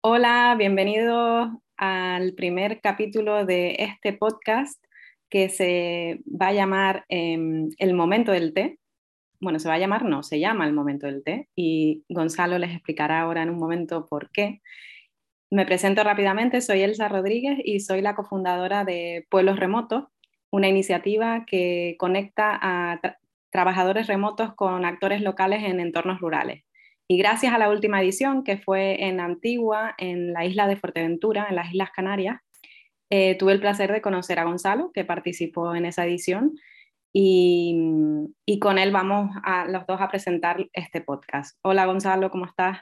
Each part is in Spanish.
Hola, bienvenidos al primer capítulo de este podcast que se va a llamar em, El momento del té. Bueno, se va a llamar, no, se llama El momento del té y Gonzalo les explicará ahora en un momento por qué. Me presento rápidamente, soy Elsa Rodríguez y soy la cofundadora de Pueblos Remotos, una iniciativa que conecta a trabajadores remotos con actores locales en entornos rurales. Y gracias a la última edición, que fue en Antigua, en la isla de Fuerteventura, en las Islas Canarias, eh, tuve el placer de conocer a Gonzalo, que participó en esa edición, y, y, con él vamos a los dos a presentar este podcast. Hola Gonzalo, ¿cómo estás?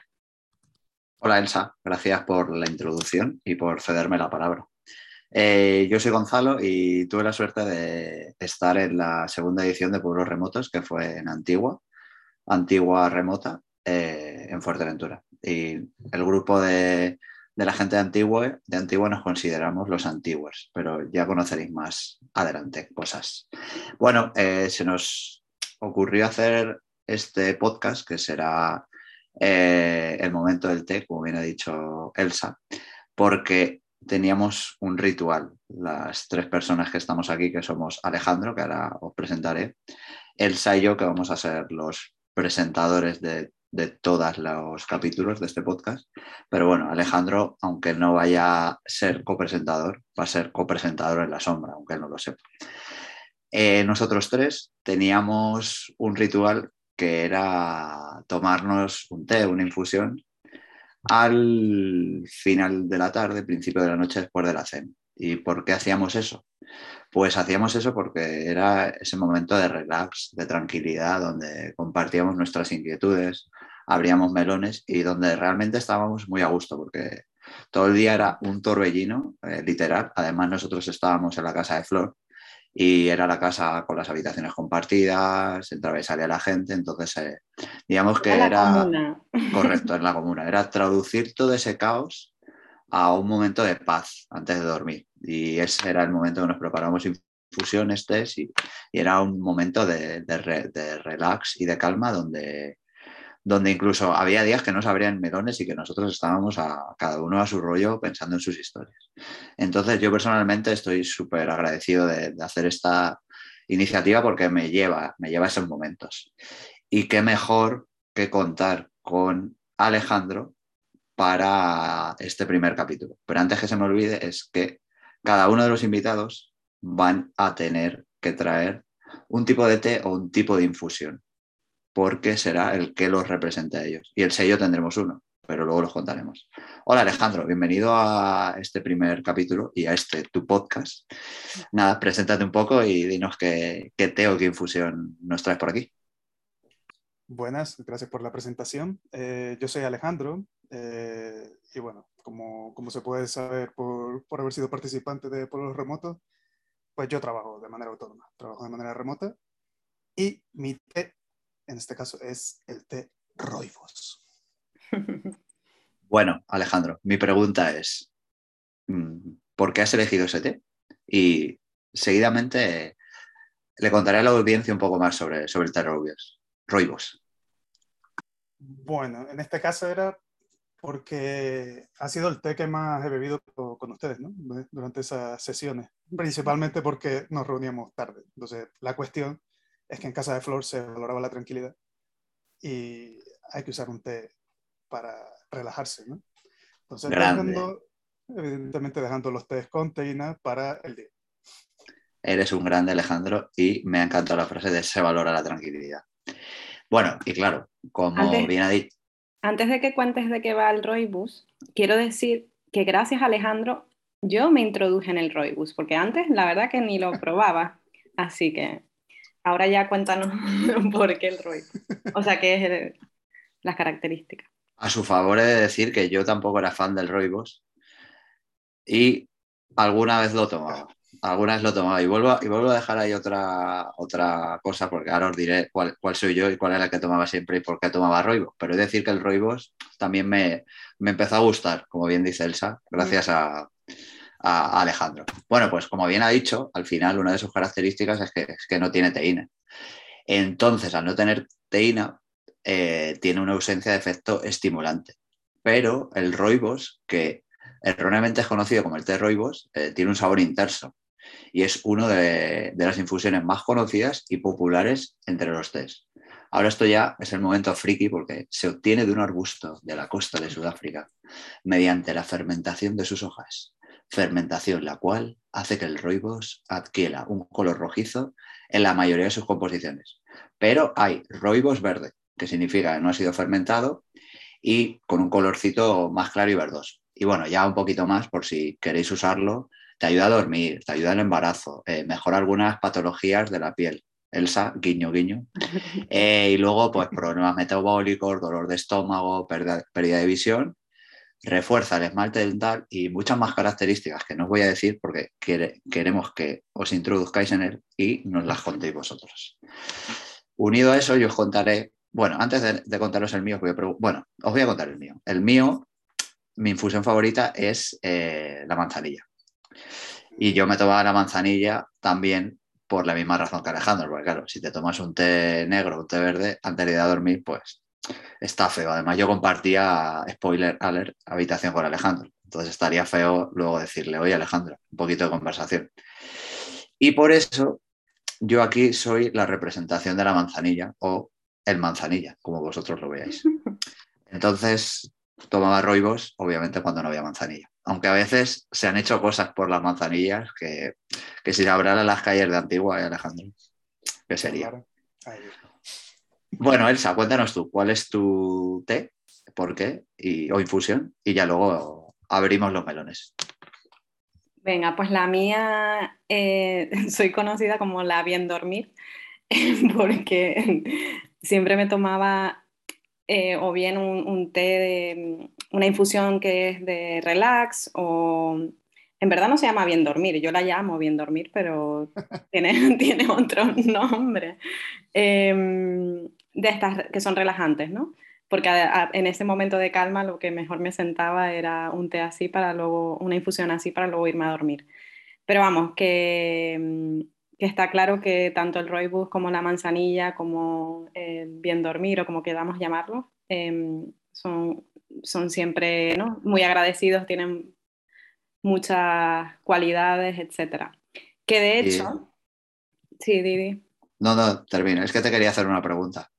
Hola Elsa, gracias por la introducción y por cederme la palabra. Eh, yo soy Gonzalo y tuve la suerte de estar en la segunda edición de Pueblos Remotos, que fue en Antigua, Antigua Remota, eh, en Fuerteventura. Y el grupo de, la gente de Antigua, de Antigua nos consideramos los antiguos, pero ya conoceréis más adelante cosas. Bueno, eh, se nos ocurrió hacer este podcast que será eh, el momento del té, como bien ha dicho Elsa, porque teníamos un ritual, las tres personas que estamos aquí, que somos Alejandro, que ahora os presentaré, Elsa y yo, que vamos a ser los presentadores de de todos los capítulos de este podcast. Pero bueno, Alejandro, aunque no vaya a ser copresentador, va a ser copresentador en la sombra, aunque no lo sepa. Eh, nosotros tres teníamos un ritual que era tomarnos un té, una infusión, al final de la tarde, principio de la noche después de la cena. ¿Y por qué hacíamos eso? Pues hacíamos eso porque era ese momento de relax, de tranquilidad, donde compartíamos nuestras inquietudes, abríamos melones y donde realmente estábamos muy a gusto porque todo el día era un torbellino, eh, literal. Además nosotros estábamos en la casa de Flor y era la casa con las habitaciones compartidas, entraba y salía la gente, entonces eh, digamos que era correcto en la comuna, era traducir todo ese caos a un momento de paz antes de dormir. Y ese era el momento que nos preparamos infusiones, test y, era un momento de, de, relax y de calma donde, donde incluso había días que no se abrían melones y que nosotros estábamos a cada uno a su rollo pensando en sus historias. Entonces yo personalmente estoy súper agradecido de, hacer esta iniciativa porque me lleva, me lleva a esos momentos. Y qué mejor que contar con Alejandro, para este primer capítulo. Pero antes que se me olvide es que cada uno de los invitados van a tener que traer un tipo de té o un tipo de infusión, porque será el que los represente a ellos. Y el sello tendremos uno, pero luego los contaremos. Hola Alejandro, bienvenido a este primer capítulo y a este tu podcast. Nada, preséntate un poco y dinos qué, qué o qué infusión nos traes por aquí. Buenas, gracias por la presentación. Eh, yo soy Alejandro eh, y bueno, como, como, se puede saber por, por, haber sido participante de Pueblos Remotos, pues yo trabajo de manera autónoma, trabajo de manera remota y mi té, en este caso, es el té Roibos. Bueno, Alejandro, mi pregunta es, mm, ¿por qué has elegido ese té? Y seguidamente le contaré a la audiencia un poco más sobre, sobre el té Roibos roibos? Bueno, en este caso era porque ha sido el té que más he bebido con ustedes, ¿no? Durante esas sesiones, principalmente porque nos reuníamos tarde. Entonces, la cuestión es que en casa de Flor se valoraba la tranquilidad y hay que usar un té para relajarse, ¿no? Entonces, dejando, evidentemente dejando los tés con teína para el día. Eres un grande, Alejandro, y me ha encantado la frase de se valora la tranquilidad. Bueno, y claro, como antes, bien ha dicho. Antes de que cuentes de qué va el Roibus, quiero decir que gracias a Alejandro yo me introduje en el Roibus, porque antes la verdad que ni lo probaba. Así que ahora ya cuéntanos por qué el Roibus. O sea, qué es las características. A su favor he de decir que yo tampoco era fan del Roibus y alguna vez lo tomaba alguna vez lo tomaba. Y vuelvo, y vuelvo a dejar ahí otra, otra cosa, porque ahora os diré cuál, cuál soy yo y cuál era el que tomaba siempre y por qué tomaba roibos. Pero es decir que el roibos también me, me empezó a gustar, como bien dice Elsa, gracias a, a, Alejandro. Bueno, pues como bien ha dicho, al final una de sus características es que, no tiene teína. Entonces, al no tener teína, eh, tiene una ausencia de efecto estimulante. pero el roibos, que erróneamente es conocido como el té roibos, eh, tiene un sabor intenso y es una de, de, las infusiones más conocidas y populares entre los tés. Ahora esto ya es el momento friki porque se obtiene de un arbusto de la costa de Sudáfrica mediante la fermentación de sus hojas, fermentación la cual hace que el roibos adquiera un color rojizo en la mayoría de sus composiciones. Pero hay roibos verde, que significa que no ha sido fermentado y con un colorcito más claro y verdoso. Y bueno, ya un poquito más por si queréis usarlo, te ayuda a dormir, te ayuda al embarazo, eh, mejora algunas patologías de la piel. Elsa, guiño, guiño. Eh, y luego, pues problemas metabólicos, dolor de estómago, pérdida, pérdida, de visión. Refuerza el esmalte dental y muchas más características que no os voy a decir porque queremos que os introduzcáis en él y nos las contéis vosotros. Unido a eso, yo os contaré bueno, antes de, contaros el mío, bueno, os voy a contar el mío. El mío, mi infusión favorita es eh, la manzanilla. Y yo me tomaba la manzanilla también por la misma razón que Alejandro, porque claro, si te tomas un té negro, un té verde, antes de ir a dormir, pues está feo. Además, yo compartía, spoiler alert, habitación con Alejandro. Entonces estaría feo luego decirle, oye Alejandro, un poquito de conversación. Y por eso yo aquí soy la representación de la manzanilla o el manzanilla, como vosotros lo veáis. Entonces, tomaba roibos, obviamente, cuando no había manzanilla. Aunque a veces se han hecho cosas por las manzanillas que, que si hablara las calles de Antigua, ¿eh, Alejandro? ¿Qué sería? Bueno, Elsa, cuéntanos tú, ¿cuál es tu té? ¿Por qué? Y, o infusión. Y ya luego abrimos los melones. Venga, pues la mía, eh, soy conocida como la bien dormir, porque siempre me tomaba eh, o bien un, té, de, una infusión que es de relax o en verdad no se llama bien dormir, yo la llamo bien dormir, pero tiene, tiene otro nombre. Em, de estas que son relajantes, ¿no? Porque en ese momento de calma lo que mejor me sentaba era un té así para luego, una infusión así para luego irme a dormir. Pero vamos, que em, que está claro que tanto el rooibos como la manzanilla, como bien dormir o como queramos llamarlo, em, son, son siempre muy agradecidos, tienen muchas cualidades, etc. Que de hecho... Sí, Didi. No, no, termino. Es que te quería hacer una pregunta,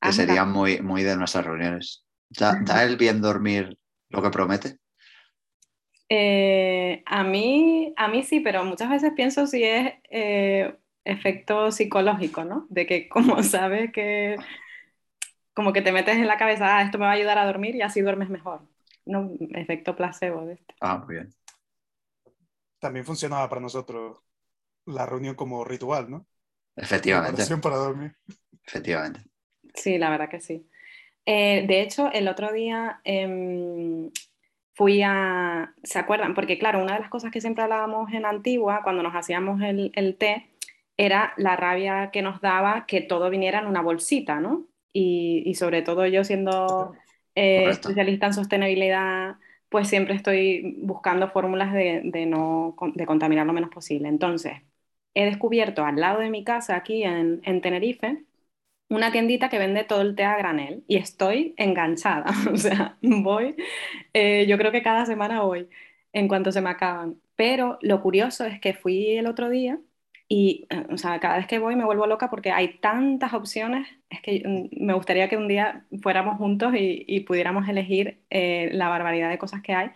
que sería muy, muy de nuestras reuniones. ¿Da el bien dormir lo que promete? Eh, a, mí, a mí sí, pero muchas veces pienso si es eh, efecto psicológico, ¿no? De que como sabes que como que te metes en la cabeza, ah, esto me va a ayudar a dormir y así duermes mejor. No, efecto placebo de este. Ah, muy bien. También funcionaba para nosotros la reunión como ritual, ¿no? Efectivamente. para dormir. Efectivamente. Sí, la verdad que sí. Eh, de hecho, el otro día em, fui a, ¿se acuerdan? Porque claro, una de las cosas que siempre hablábamos en Antigua, cuando nos hacíamos el, el té, era la rabia que nos daba que todo viniera en una bolsita, ¿no? Y, y sobre todo yo siendo eh, especialista en sostenibilidad, pues siempre estoy buscando fórmulas de, de, no, de contaminar lo menos posible. Entonces, he descubierto al lado de mi casa, aquí en, en Tenerife, una tiendita que vende todo el té a granel y estoy enganchada. O sea, voy, eh, yo creo que cada semana voy en cuanto se me acaban. Pero lo curioso es que fui el otro día y, eh, o sea, cada vez que voy me vuelvo loca porque hay tantas opciones. Es que mm, me gustaría que un día fuéramos juntos y, pudiéramos elegir eh, la barbaridad de cosas que hay.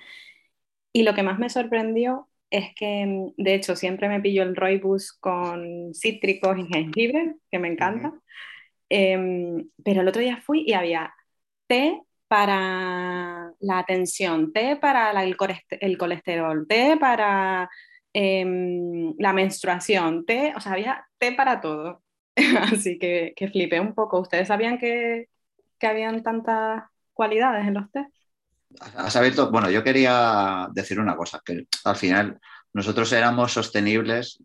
Y lo que más me sorprendió es que, mm, de hecho, siempre me pillo el Roibus con cítricos y jengibre, que me encanta. Em, pero el otro día fui y había té para la tensión, té para el, colesterol, té para em, la menstruación, té, o sea, había té para todo. Así que, que flipé un poco. ¿Ustedes sabían que, que habían tantas cualidades en los té? Has abierto, bueno, yo quería decir una cosa, que al final nosotros éramos sostenibles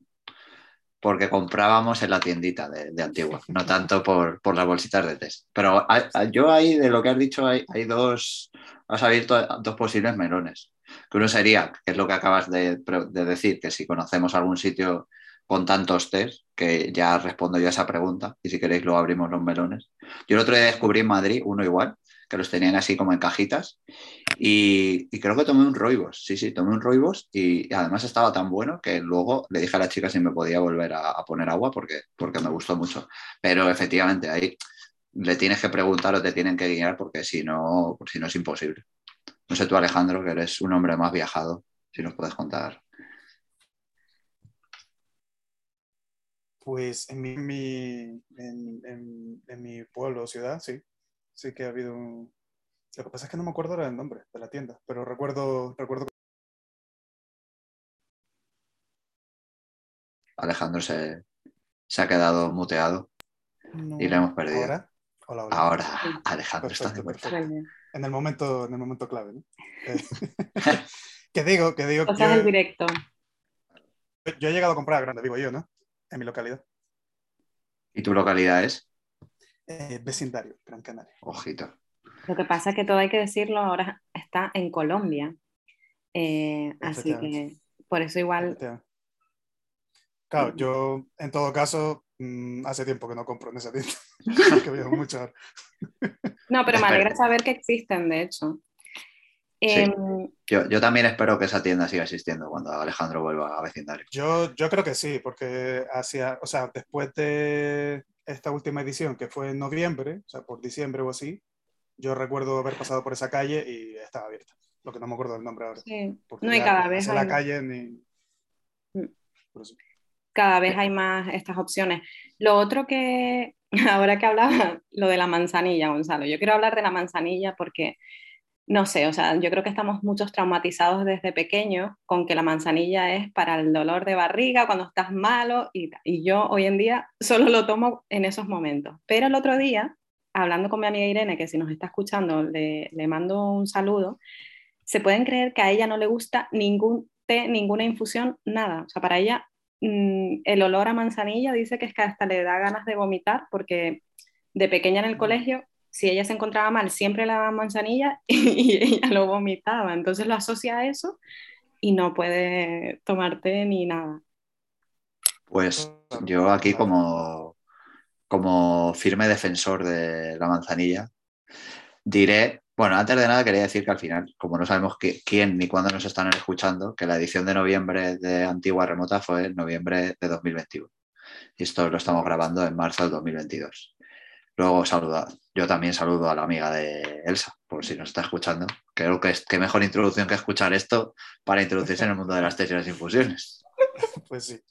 porque comprábamos en la tiendita de, Antigua, no tanto por, las bolsitas de test. Pero yo ahí, de lo que has dicho, hay, dos, has abierto dos posibles melones. Que uno sería, que es lo que acabas de, decir, que si conocemos algún sitio con tantos test, que ya respondo yo a esa pregunta, y si queréis luego abrimos los melones. Yo el otro día descubrí en Madrid uno igual, que los tenían así como en cajitas. Y, creo que tomé un roibos, sí, sí, tomé un roibos y, además estaba tan bueno que luego le dije a la chica si me podía volver a, poner agua porque, porque me gustó mucho. Pero efectivamente ahí le tienes que preguntar o te tienen que guiar porque si no, si no es imposible. No sé tú, Alejandro, que eres un hombre más viajado, si nos puedes contar. Pues en mi, en, mi pueblo ciudad, sí. Sí que ha habido un... Lo que pasa es que no me acuerdo ahora del nombre de la tienda, pero recuerdo... recuerdo... Alejandro se, ha quedado muteado y le hemos perdido. ¿Ahora? Hola, Ahora, Alejandro está de vuelta. En el momento, en el momento clave, ¿no? Eh, que digo, que digo. O sea, el directo. Yo he llegado a comprar grande, digo yo, ¿no? en mi localidad. ¿Y tu localidad es? Eh, vecindario, Gran Canaria. Ojito. Lo que pasa es que todo hay que decirlo, ahora está en Colombia. Eh, así que por eso igual... Claro, yo en todo caso mm, hace tiempo que no compro en esa tienda, que veo mucho. no, pero me alegra saber que existen, de hecho. Em, yo, también espero que esa tienda siga existiendo cuando Alejandro vuelva a vecindario. Yo, yo creo que sí, porque hacia, o sea, después de esta última edición, que fue en noviembre, o sea, por diciembre o así, yo recuerdo haber pasado por esa calle y estaba abierta. Lo que no me acuerdo del nombre ahora. no hay cada vez. la calle ni. Mm. Cada vez hay más estas opciones. Lo otro que, ahora que hablaba, lo de la manzanilla, Gonzalo, yo quiero hablar de la manzanilla porque no sé, o sea, yo creo que estamos muchos traumatizados desde pequeños con que la manzanilla es para el dolor de barriga cuando estás malo y, yo hoy en día solo lo tomo en esos momentos. Pero el otro día, hablando con mi amiga Irene, que si nos está escuchando le, mando un saludo, se pueden creer que a ella no le gusta ningún té, ninguna infusión, nada. O sea, para ella mm, el olor a manzanilla dice que es que hasta le da ganas de vomitar porque de pequeña en el colegio si ella se encontraba mal, siempre le daban manzanilla y, ella lo vomitaba. Entonces lo asocia a eso y no puede tomarte ni nada. Pues yo aquí como, como firme defensor de la manzanilla, diré, bueno, antes de nada quería decir que al final, como no sabemos quién ni cuándo nos están escuchando, que la edición de noviembre de Antigua Remota fue en noviembre de 2021. Y esto lo estamos grabando en marzo del 2022. Luego saluda, yo también saludo a la amiga de Elsa, por si nos está escuchando. Creo que es que mejor introducción que escuchar esto para introducirse en el mundo de las tesis y las infusiones. Pues sí.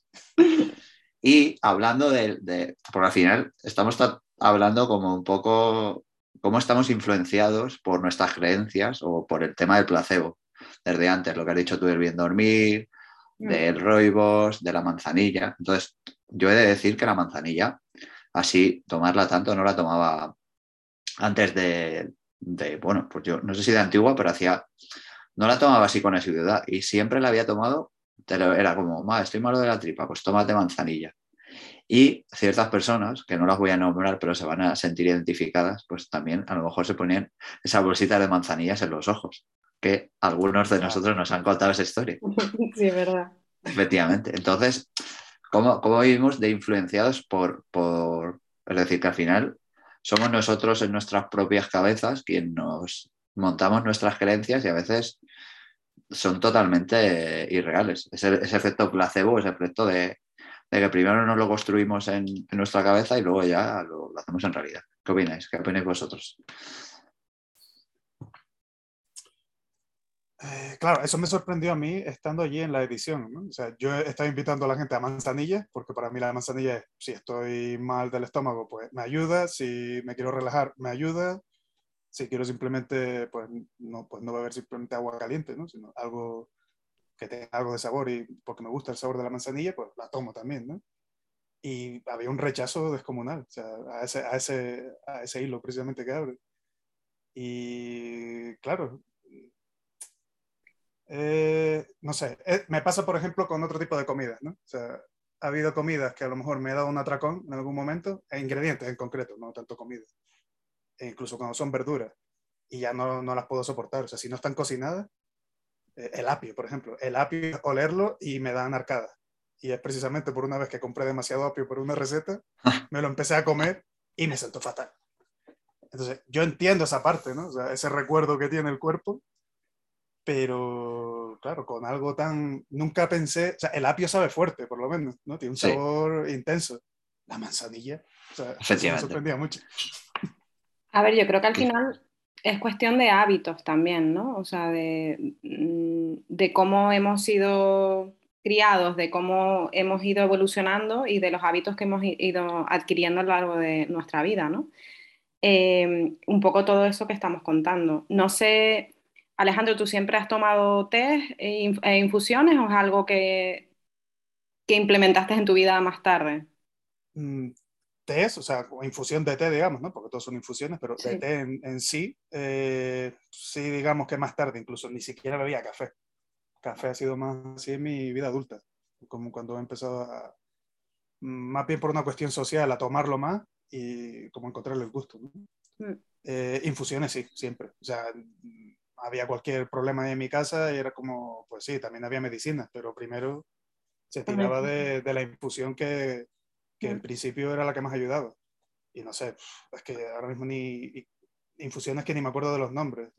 Y hablando de, de porque al final estamos hablando como un poco cómo estamos influenciados por nuestras creencias o por el tema del placebo. Desde antes, lo que has dicho tú del bien dormir, mm. del roibos, de la manzanilla. Entonces, yo he de decir que la manzanilla así tomarla tanto, no la tomaba antes de, bueno, pues yo no sé si de antigua, pero hacía, no la tomaba así con asiduidad y siempre la había tomado, era como, ma, estoy malo de la tripa, pues tómate manzanilla. Y ciertas personas, que no las voy a nombrar, pero se van a sentir identificadas, pues también a lo mejor se ponían esa bolsita de manzanillas en los ojos, que algunos de nosotros nos han contado esa historia. Sí, verdad. Efectivamente. Entonces, ¿Cómo, vivimos de influenciados por, por, es decir, que al final somos nosotros en nuestras propias cabezas quien nos montamos nuestras creencias y a veces son totalmente irreales. Ese, efecto placebo, ese efecto de, que primero nos lo construimos en, nuestra cabeza y luego ya lo, hacemos en realidad. ¿Qué opináis? ¿Qué opináis vosotros? Eh, claro, eso me sorprendió a mí estando allí en la edición. O sea, yo estaba invitando a la gente a manzanilla, porque para mí la manzanilla es, si estoy mal del estómago, pues me ayuda, si me quiero relajar, me ayuda, si quiero simplemente, pues no, pues no beber simplemente agua caliente, ¿no? sino algo que tenga algo de sabor y porque me gusta el sabor de la manzanilla, pues la tomo también. ¿no? Y había un rechazo descomunal o a, ese, a, ese, a ese hilo precisamente que abre. Y claro, eh, no sé, eh, me pasa por ejemplo con otro tipo de comidas, ¿no? O sea, ha habido comidas que a lo mejor me he dado un atracón en algún momento, e ingredientes en concreto, no tanto comida, e incluso cuando son verduras, y ya no, no las puedo soportar, o sea, si no están cocinadas, eh, el apio, por ejemplo, el apio, olerlo y me dan arcada. Y es precisamente por una vez que compré demasiado apio por una receta, me lo empecé a comer y me sentó fatal. Entonces, yo entiendo esa parte, ¿no? O sea, ese recuerdo que tiene el cuerpo, pero claro, con algo tan... Nunca pensé, o sea, el apio sabe fuerte, por lo menos, ¿no? Tiene un sabor intenso. La manzanilla, o sea, me sorprendía mucho. A ver, yo creo que al final es cuestión de hábitos también, ¿no? O sea, de, mm, de cómo hemos sido criados, de cómo hemos ido evolucionando y de los hábitos que hemos ido adquiriendo a lo largo de nuestra vida, ¿no? Eh, un poco todo eso que estamos contando. No sé, Alejandro, ¿tú siempre has tomado té e, e infusiones o es algo que, que implementaste en tu vida más tarde? Mm, té, o sea, infusión de té, digamos, ¿no? Porque todos son infusiones, pero de té en, sí, eh, sí, digamos que más tarde, incluso ni siquiera bebía café. Café ha sido más así en mi vida adulta, como cuando he empezado a, más bien por una cuestión social, a tomarlo más y como encontrarle el gusto. ¿no? Mm. Eh, infusiones sí, siempre. O sea, había cualquier problema en mi casa y era como, pues sí, también había medicinas, pero primero se tiraba de, de la infusión que, que en principio era la que más ayudaba. Y no sé, es que ahora mismo ni infusiones que ni me acuerdo de los nombres,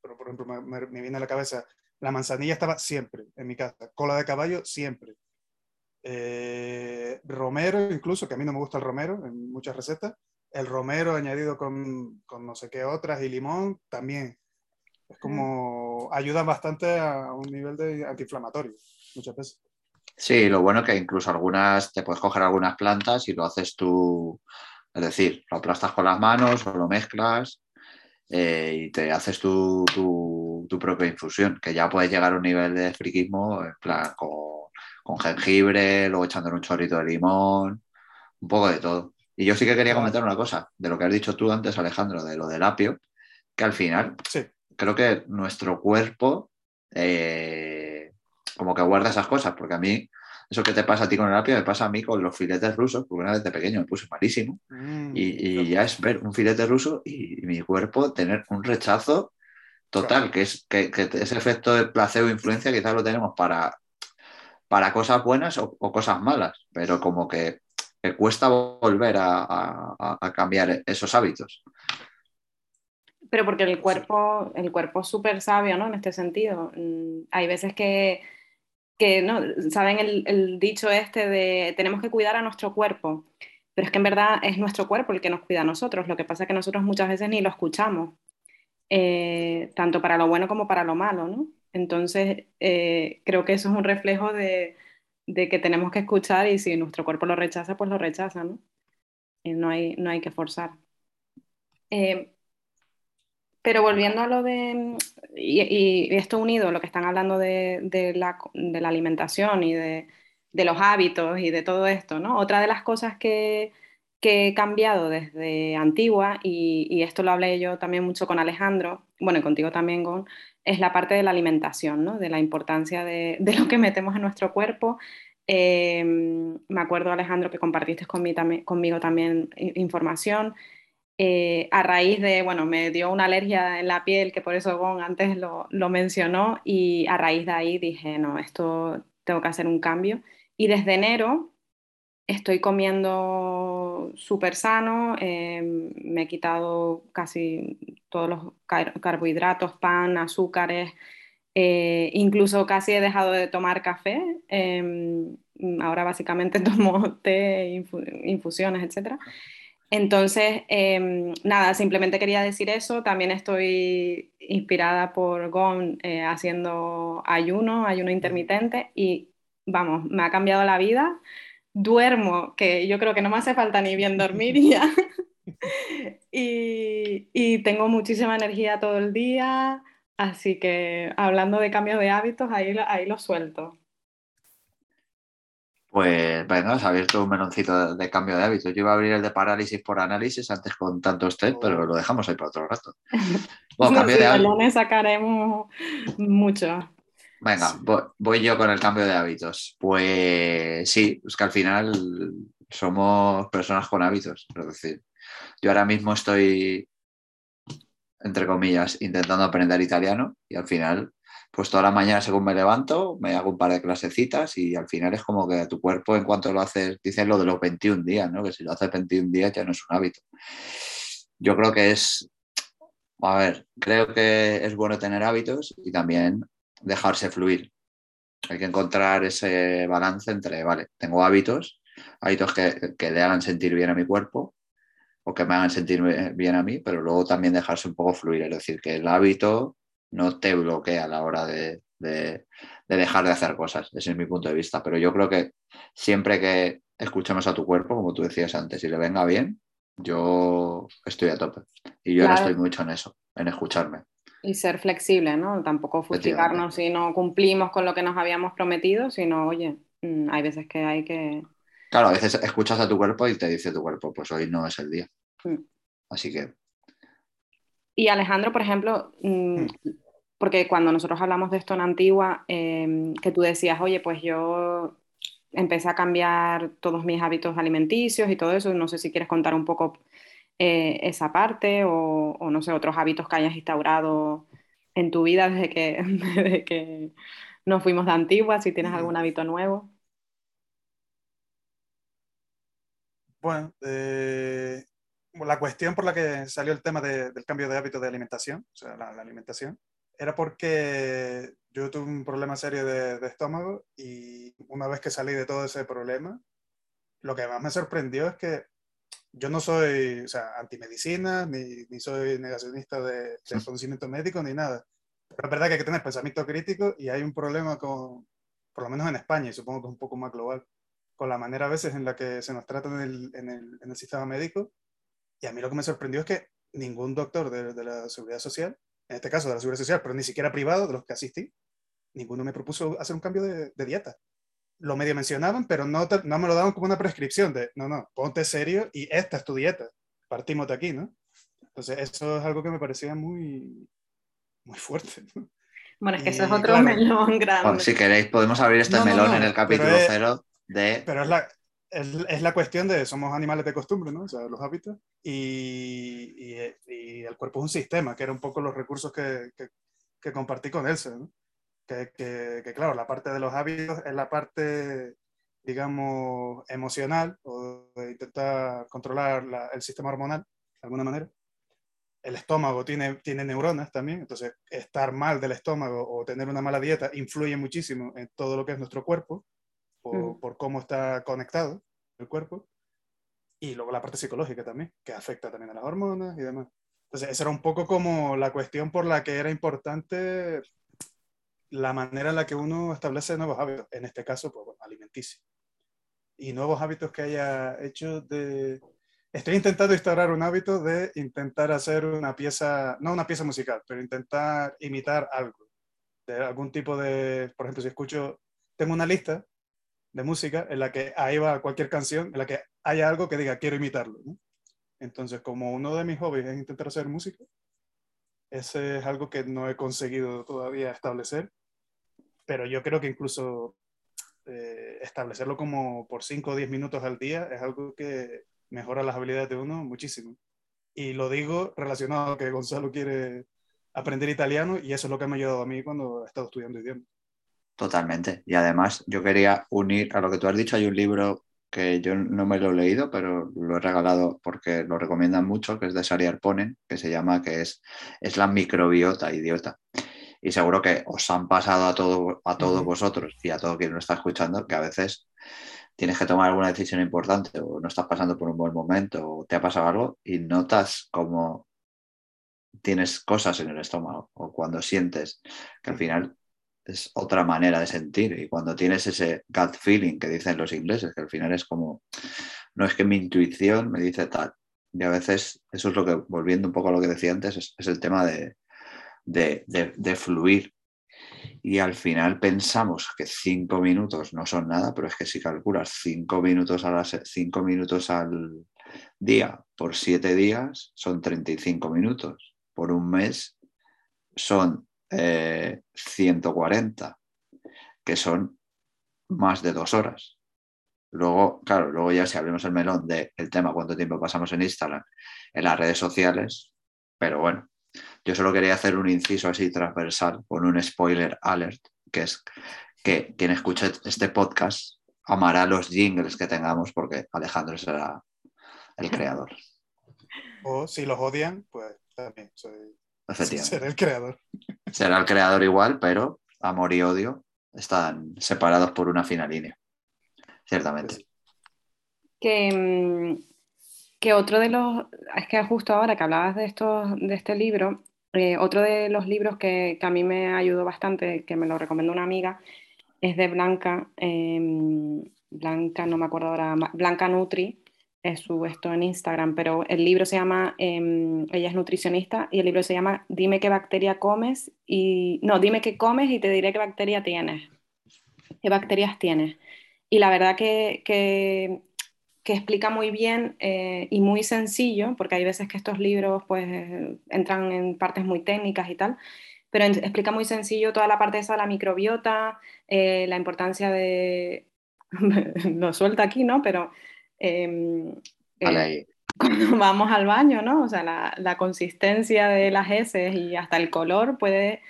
pero por ejemplo me, viene a la cabeza, la manzanilla estaba siempre en mi casa, cola de caballo siempre. Eh, romero incluso, que a mí no me gusta el romero en muchas recetas, el romero añadido con, con no sé qué otras y limón también. Es como ayuda bastante a un nivel de antiinflamatorio muchas veces. Sí, lo bueno que incluso algunas, te puedes coger algunas plantas y lo haces tú, es decir, lo aplastas con las manos o lo mezclas eh, y te haces tu, tu, propia infusión, que ya puedes llegar a un nivel de friquismo, en plan, con, con jengibre, luego echándole un chorrito de limón, un poco de todo. Y yo sí que quería comentar una cosa, de lo que has dicho tú antes, Alejandro, de lo del apio, que al final creo que nuestro cuerpo eh, como que guarda esas cosas, porque a mí eso que te pasa a ti con el apio me pasa a mí con los filetes rusos, porque una vez de pequeño me puse malísimo. Mm, y, ya es ver un filete ruso y, mi cuerpo tener un rechazo total, que es que, ese efecto de placebo influencia quizás lo tenemos para, para cosas buenas o, cosas malas, pero como que, cuesta volver a, cambiar esos hábitos. Pero porque el cuerpo, el cuerpo es súper sabio, ¿no? En este sentido. Mm, hay veces que que no, saben el, dicho este de tenemos que cuidar a nuestro cuerpo, pero es que en verdad es nuestro cuerpo el que nos cuida a nosotros, lo que pasa es que nosotros muchas veces ni lo escuchamos, eh, tanto para lo bueno como para lo malo, ¿no? Entonces, eh, creo que eso es un reflejo de, que tenemos que escuchar y si nuestro cuerpo lo rechaza, pues lo rechaza, ¿no? Y no hay, no hay que forzar. Eh, pero volviendo a lo de, y, esto unido, lo que están hablando de, la, alimentación y de, los hábitos y de todo esto, ¿no? Otra de las cosas que, he cambiado desde antigua, y, esto lo hablé yo también mucho con Alejandro, bueno, y contigo también, Gon, es la parte de la alimentación, ¿no? De la importancia de, lo que metemos en nuestro cuerpo. Eh, me acuerdo, Alejandro, que compartiste conmigo también información eh, a raíz de, bueno, me dio una alergia en la piel, que por eso Gon antes lo, mencionó, y a raíz de ahí dije, no, esto tengo que hacer un cambio. Y desde enero estoy comiendo súper sano, em, me he quitado casi todos los carbohidratos, pan, azúcares, eh, incluso casi he dejado de tomar café. Ahora básicamente tomo té, infusiones, etc. Entonces, em, nada, simplemente quería decir eso. También estoy inspirada por Gon eh, haciendo ayuno, ayuno intermitente y vamos, me ha cambiado la vida. Duermo, que yo creo que no me hace falta ni bien dormir ya. y, tengo muchísima energía todo el día. Así que hablando de cambios de hábitos, ahí, ahí lo suelto. Pues venga, se ha abierto un meloncito de, cambio de hábitos. Yo iba a abrir el de parálisis por análisis antes con tanto usted, pero lo dejamos ahí para otro rato. Bueno, cambio de hábitos. sacaremos mucho. Venga, voy, yo con el cambio de hábitos. Pues sí, es que al final somos personas con hábitos. Es decir, yo ahora mismo estoy, entre comillas, intentando aprender italiano y al final pues toda la mañana según me levanto, me hago un par de clasecitas y al final es como que tu cuerpo en cuanto lo haces, dicen lo de los 21 días, ¿no? Que si lo haces 21 días ya no es un hábito. yo creo que es, a ver, creo que es bueno tener hábitos y también dejarse fluir. Hay que encontrar ese balance entre, vale, tengo hábitos, hábitos que, que le hagan sentir bien a mi cuerpo o que me hagan sentir bien a mí, pero luego también dejarse un poco fluir, es decir, que el hábito no te bloquea a la hora de, de, dejar de hacer cosas. Ese es mi punto de vista. Pero yo creo que siempre que escuchemos a tu cuerpo, como tú decías antes, y le venga bien, yo estoy a tope. Y yo ahora estoy mucho en eso, en escucharme. Y ser flexible, ¿no? Tampoco fustigarnos si no cumplimos con lo que nos habíamos prometido, sino, oye, mm, hay veces que hay que... Claro, a veces escuchas a tu cuerpo y te dice tu cuerpo, pues hoy no es el día. Mm. Así que... Y Alejandro, por ejemplo, mm, porque cuando nosotros hablamos de esto en Antigua, em, que tú decías, oye, pues yo empecé a cambiar todos mis hábitos alimenticios y todo eso, no sé si quieres contar un poco eh, esa parte o, no sé, otros hábitos que hayas instaurado en tu vida desde que, desde que nos fuimos de Antigua, si tienes algún hábito nuevo. Bueno, eh, la cuestión por la que salió el tema del cambio de hábito de alimentación, o sea, la alimentación, era porque yo tuve un problema serio de, estómago y una vez que salí de todo ese problema, lo que más me sorprendió es que yo no soy o sea, antimedicina, ni, ni soy negacionista de, del conocimiento médico, ni nada. Pero es verdad que hay que tener pensamiento crítico y hay un problema con, por lo menos en España, y supongo que es un poco más global, con la manera a veces en la que se nos trata en el, en el, en el sistema médico. Y a mí lo que me sorprendió es que ningún doctor de, de la seguridad social en este caso de la seguridad social, pero ni siquiera privado, de los que asistí, ninguno me propuso hacer un cambio de, dieta. Lo medio mencionaban, pero no, no me lo daban como una prescripción de, no, no, ponte serio y esta es tu dieta. Partimos de aquí, ¿no? Entonces, eso es algo que me parecía muy, muy fuerte. Bueno, es que eso es otro melón grande. si queréis, podemos abrir este melón en el capítulo cero de... Pero es la, es, la cuestión de somos animales de costumbre, ¿no? O sea, los hábitos. Y, y, el cuerpo es un sistema, que era un poco los recursos que, que, compartí con Elsa, ¿no? Que, que, claro, la parte de los hábitos es la parte, digamos, emocional o de intentar controlar el sistema hormonal de alguna manera. El estómago tiene, tiene neuronas también, entonces estar mal del estómago o tener una mala dieta influye muchísimo en todo lo que es nuestro cuerpo por, cómo está conectado el cuerpo. Y luego la parte psicológica también, que afecta también a las hormonas y demás. Entonces, esa era un poco como la cuestión por la que era importante la manera en la que uno establece nuevos hábitos, en este caso, pues, bueno, alimenticio. Y nuevos hábitos que haya hecho de... Estoy intentando instaurar un hábito de intentar hacer una pieza, no una pieza musical, pero intentar imitar algo, de algún tipo de, por ejemplo, si escucho, tengo una lista de música en la que ahí va cualquier canción, en la que haya algo que diga quiero imitarlo. Entonces, como uno de mis hobbies es intentar hacer música, ese es algo que no he conseguido todavía establecer, pero yo creo que incluso eh, establecerlo como por 5 o 10 minutos al día es algo que mejora las habilidades de uno muchísimo. Y lo digo relacionado a que Gonzalo quiere aprender italiano y eso es lo que me ha ayudado a mí cuando he estado estudiando idiomas. Totalmente. Y además yo quería unir a lo que tú has dicho, hay un libro que yo no me lo he leído, pero lo he regalado porque lo recomiendan mucho, que es de Sari Arponen, que se llama, que es, es la microbiota idiota. Y seguro que os han pasado a, todo, a todos vosotros y a todo quien lo está escuchando, que a veces tienes que tomar alguna decisión importante o no estás pasando por un buen momento o te ha pasado algo y notas como tienes cosas en el estómago o cuando sientes que al final es otra manera de sentir. Y cuando tienes ese gut feeling que dicen los ingleses, que al final es como, no es que mi intuición me dice tal. Y a veces eso es lo que, volviendo un poco a lo que decía antes, es, el tema de, de, fluir. Y al final pensamos que cinco minutos no son nada, pero es que si calculas cinco minutos, a las, cinco minutos al día por siete días, son 35 minutos. Por un mes son 140, eh, que son más de dos horas. Luego, claro, luego ya si abrimos el melón del tema cuánto tiempo pasamos en Instagram, en las redes sociales, pero bueno, yo solo quería hacer un inciso así transversal con un spoiler alert, que es que quien escuche este podcast amará los jingles que tengamos porque Alejandro será el creador. O si los odian, pues también soy, Efectivamente. seré el creador. Será el creador igual, pero amor y odio están separados por una fina línea. Ciertamente. Que, mm, que otro de los, es que justo ahora que hablabas de, estos, de este libro, eh, otro de los libros que, que a mí me ayudó bastante, que me lo recomendó una amiga, es de Blanca, em, Blanca, no me acuerdo ahora, Blanca Nutri, es su esto en Instagram, pero el libro se llama, em, ella es nutricionista y el libro se llama Dime qué bacteria comes y, no, dime qué comes y te diré qué bacteria tienes, qué bacterias tienes. Y la verdad que, que, explica muy bien eh, y muy sencillo, porque hay veces que estos libros pues eh, entran en partes muy técnicas y tal, pero explica muy sencillo toda la parte esa de la microbiota, eh, la importancia de, lo suelta aquí, ¿no? Pero em, eh, ahí. cuando vamos al baño, ¿no? O sea, la, la consistencia de las heces y hasta el color puede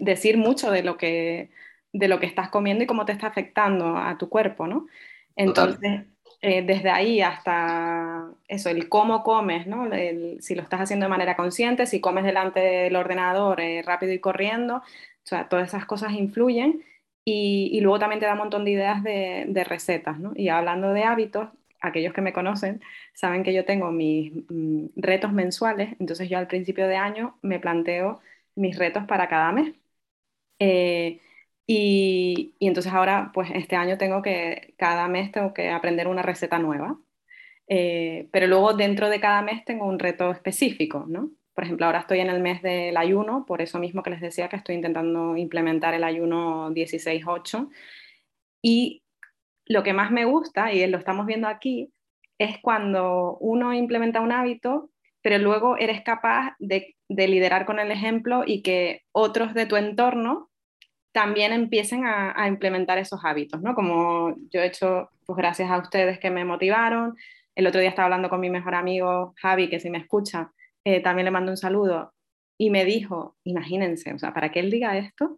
decir mucho de lo que, de lo que estás comiendo y cómo te está afectando a tu cuerpo, ¿no? Entonces, eh, desde ahí hasta eso, el cómo comes, ¿no? El- si lo estás haciendo de manera consciente, si comes delante del ordenador eh, rápido y corriendo, o sea, todas esas cosas influyen. Y, y luego también te da un montón de ideas de, de recetas, ¿no? Y hablando de hábitos, aquellos que me conocen saben que yo tengo mis mm, retos mensuales, entonces yo al principio de año me planteo mis retos para cada mes. Eh, y, entonces ahora, pues este año tengo que, cada mes tengo que aprender una receta nueva. Eh, pero luego dentro de cada mes tengo un reto específico, ¿no? Por ejemplo, ahora estoy en el mes del ayuno, por eso mismo que les decía que estoy intentando implementar el ayuno 16-8. Y lo que más me gusta, y lo estamos viendo aquí, es cuando uno implementa un hábito, pero luego eres capaz de, de liderar con el ejemplo y que otros de tu entorno también empiecen a, a, implementar esos hábitos, ¿no? Como yo he hecho, pues gracias a ustedes que me motivaron. El otro día estaba hablando con mi mejor amigo Javi, que si me escucha, eh, también le mando un saludo, y me dijo, imagínense, o sea, para que él diga esto,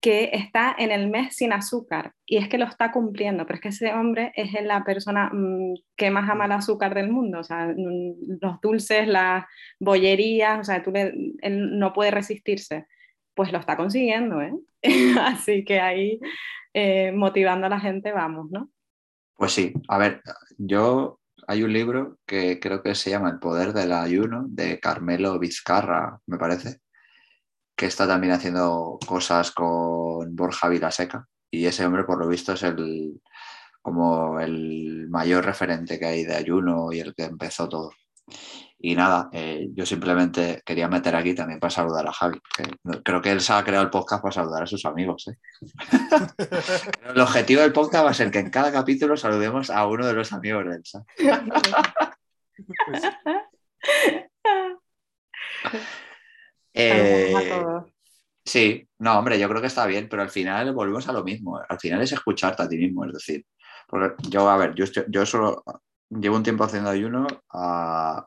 que está en el mes sin azúcar y es que lo está cumpliendo, pero es que ese hombre es la persona mmm, que más ama el azúcar del mundo, o sea, mmm, los dulces, las bollerías, o sea, tú él no puede resistirse, pues lo está consiguiendo, ¿eh? Así que ahí eh, motivando a la gente vamos, ¿no? Pues sí, a ver, yo hay un libro que creo que se llama El poder del ayuno de Carmelo Vizcarra, me parece, que está también haciendo cosas con Borja Vilaseca y ese hombre por lo visto es el como el mayor referente que hay de ayuno y el que empezó todo. Y nada, eh, yo simplemente quería meter aquí también para saludar a Javi. Que creo que él se ha creado el podcast para saludar a sus amigos. ¿eh? el objetivo del podcast va a ser que en cada capítulo saludemos a uno de los amigos de Elsa. Eh, sí, no, hombre, yo creo que está bien, pero al final volvemos a lo mismo. Al final es escucharte a ti mismo, es decir, porque yo, a ver, yo, estoy, yo solo llevo un tiempo haciendo ayuno a,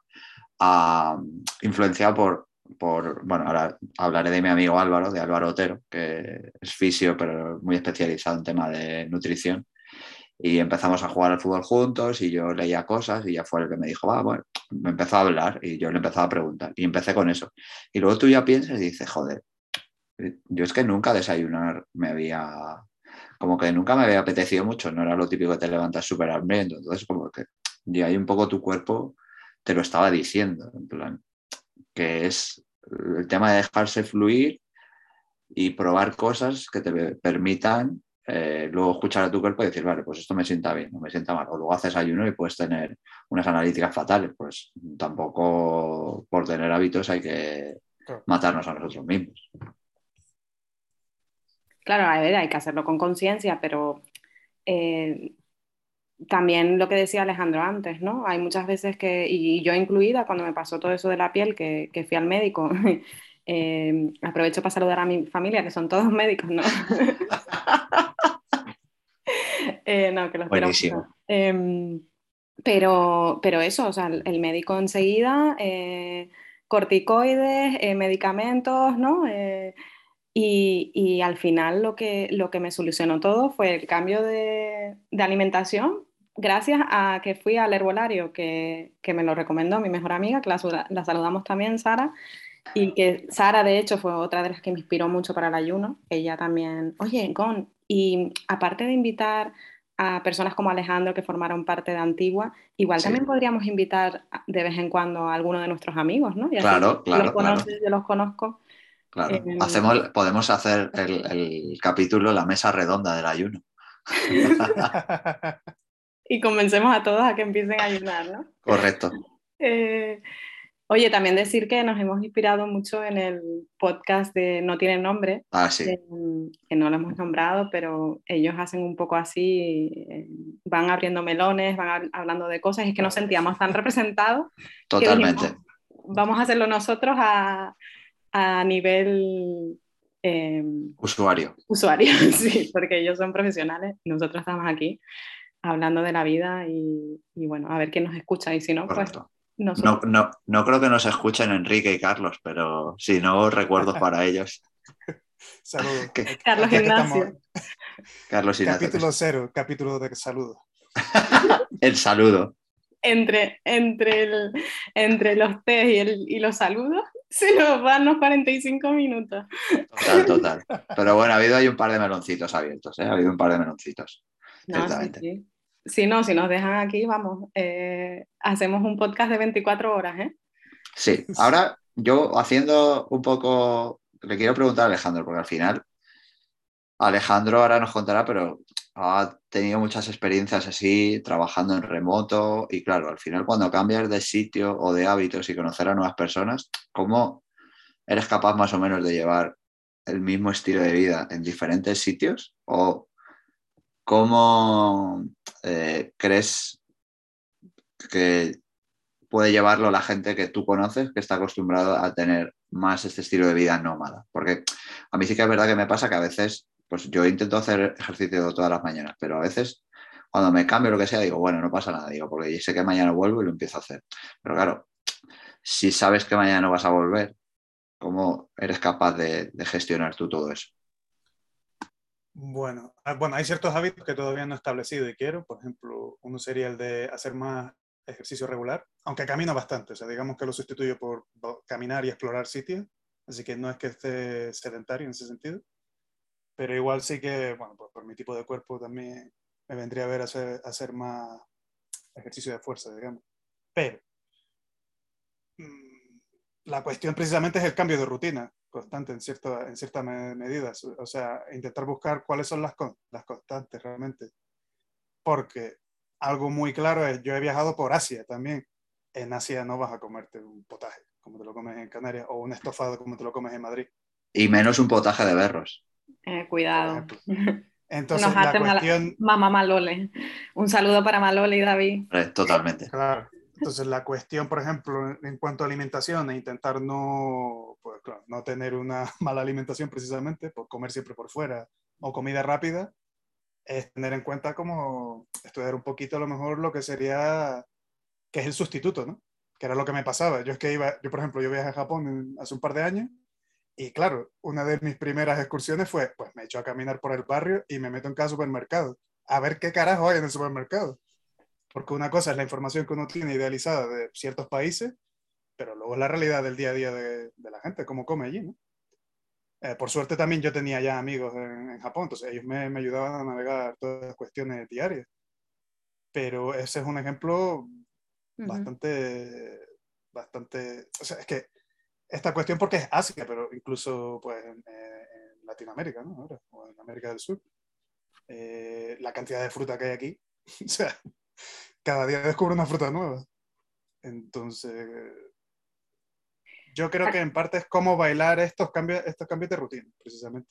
a, influenciado por, por, bueno, ahora hablaré de mi amigo Álvaro, de Álvaro Otero, que es fisio, pero muy especializado en tema de nutrición. Y empezamos a jugar al fútbol juntos y yo leía cosas y ya fue el que me dijo, va, bueno, me empezó a hablar y yo le empezaba a preguntar y empecé con eso. Y luego tú ya piensas y dices, joder, yo es que nunca desayunar me había, como que nunca me había apetecido mucho, no era lo típico que te levantas súper hambriento, entonces como que y ahí un poco tu cuerpo te lo estaba diciendo, en plan, que es el tema de dejarse fluir y probar cosas que te permitan eh, luego escuchar a tu cuerpo y decir, vale, pues esto me sienta bien, no me sienta mal. O luego haces ayuno y puedes tener unas analíticas fatales. Pues tampoco por tener hábitos hay que matarnos a nosotros mismos. Claro, a ver, hay que hacerlo con conciencia, pero eh, también lo que decía Alejandro antes, ¿no? Hay muchas veces que, y yo incluida, cuando me pasó todo eso de la piel, que, que fui al médico, eh, aprovecho para saludar a mi familia, que son todos médicos, ¿no? eh, no, que los Buenísimo. Eh, pero, pero eso, o sea, el médico enseguida, eh, corticoides, eh, medicamentos, ¿no? Y, y, al final lo que, lo que me solucionó todo fue el cambio de, de alimentación, gracias a que fui al herbolario, que, que me lo recomendó mi mejor amiga, que la, la, saludamos también, Sara, y que Sara, de hecho, fue otra de las que me inspiró mucho para el ayuno. Ella también, oye, Gon, y aparte de invitar a personas como Alejandro que formaron parte de Antigua, igual también podríamos invitar de vez en cuando a alguno de nuestros amigos, ¿no? claro, claro. Los conoces, yo los conozco. Claro. Em, Hacemos, podemos hacer el, el, capítulo La mesa redonda del ayuno. y convencemos a todos a que empiecen a ayunar, ¿no? Correcto. Eh, Oye, también decir que nos hemos inspirado mucho en el podcast de No tiene nombre, ah, sí. que, no lo hemos nombrado, pero ellos hacen un poco así, eh, van abriendo melones, van hablando de cosas, y es que nos sentíamos tan representados. Totalmente. vamos a hacerlo nosotros a, a nivel... Em, usuario. Usuario, sí, porque ellos son profesionales, nosotros estamos aquí hablando de la vida y, y bueno, a ver quién nos escucha y si no, pues no, no, no, creo que nos escuchen Enrique y Carlos, pero si no, recuerdos para ellos. Saludos. Carlos Ignacio. Carlos Ignacio. Capítulo cero, capítulo de saludo. el saludo. Entre, entre, el, entre los test y, el, y los saludos se nos van los 45 minutos. Total, total. Pero bueno, ha habido ahí un par de meloncitos abiertos, ¿eh? ha habido un par de meloncitos. No, sí, si no, si nos dejan aquí, vamos, eh, hacemos un podcast de 24 horas, ¿eh? Sí, ahora yo haciendo un poco, le quiero preguntar a Alejandro, porque al final Alejandro ahora nos contará, pero ha tenido muchas experiencias así, trabajando en remoto y claro, al final cuando cambias de sitio o de hábitos y conocer a nuevas personas, ¿cómo eres capaz más o menos de llevar el mismo estilo de vida en diferentes sitios? ¿O ¿Cómo eh, crees que puede llevarlo la gente que tú conoces, que está acostumbrado a tener más este estilo de vida nómada? Porque a mí sí que es verdad que me pasa que a veces, pues yo intento hacer ejercicio todas las mañanas, pero a veces cuando me cambio lo que sea, digo, bueno, no pasa nada, digo, porque sé que mañana vuelvo y lo empiezo a hacer. Pero claro, si sabes que mañana no vas a volver, ¿cómo eres capaz de gestionar tú todo eso? Bueno, ah, bueno, hay ciertos hábitos que todavía no he establecido y quiero. Por ejemplo, uno sería el de hacer más ejercicio regular, aunque camino bastante. O sea, digamos que lo sustituyo por caminar y explorar sitios. Así que no es que esté sedentario en ese sentido. Pero igual sí que, bueno, por mi tipo de cuerpo también me vendría a ver hacer, hacer más ejercicio de fuerza, digamos. Pero mm, la cuestión precisamente es el cambio de rutina constante en, cierto, en ciertas medidas. O sea, intentar buscar cuáles son las, las constantes realmente. Porque algo muy claro es, yo he viajado por Asia también. En Asia no vas a comerte un potaje como te lo comes en Canarias o un estofado como te lo comes en Madrid. Y menos un potaje de berros. Eh, cuidado. Entonces, la cuestión... Mamá Malole. Un saludo para Malole y David. Totalmente. Claro. Entonces, la cuestión, por ejemplo, en cuanto a alimentación, e intentar no, pues, claro, no tener una mala alimentación precisamente, por comer siempre por fuera o comida rápida, es tener en cuenta como estudiar un poquito a lo mejor lo que sería, que es el sustituto, ¿no? Que era lo que me pasaba. Yo es que iba, yo por ejemplo, yo viajé a Japón hace un par de años y claro, una de mis primeras excursiones fue, pues me echo a caminar por el barrio y me meto en cada supermercado, a ver qué carajo hay en el supermercado. Porque una cosa es la información que uno tiene idealizada de ciertos países, pero luego es la realidad del día a día de, la gente, cómo come allí, ¿no? Eh, por suerte también yo tenía ya amigos en, Japón, entonces ellos me, me, ayudaban a navegar todas las cuestiones diarias. Pero ese es un ejemplo bastante, bastante, o sea, es que esta cuestión porque es Asia, pero incluso pues en, Latinoamérica, ¿no? Ahora, o en América del Sur. Eh, la cantidad de fruta que hay aquí, o sea, cada día descubro una fruta nueva. Entonces, yo creo que en parte es cómo bailar estos cambios, estos cambios de rutina, precisamente.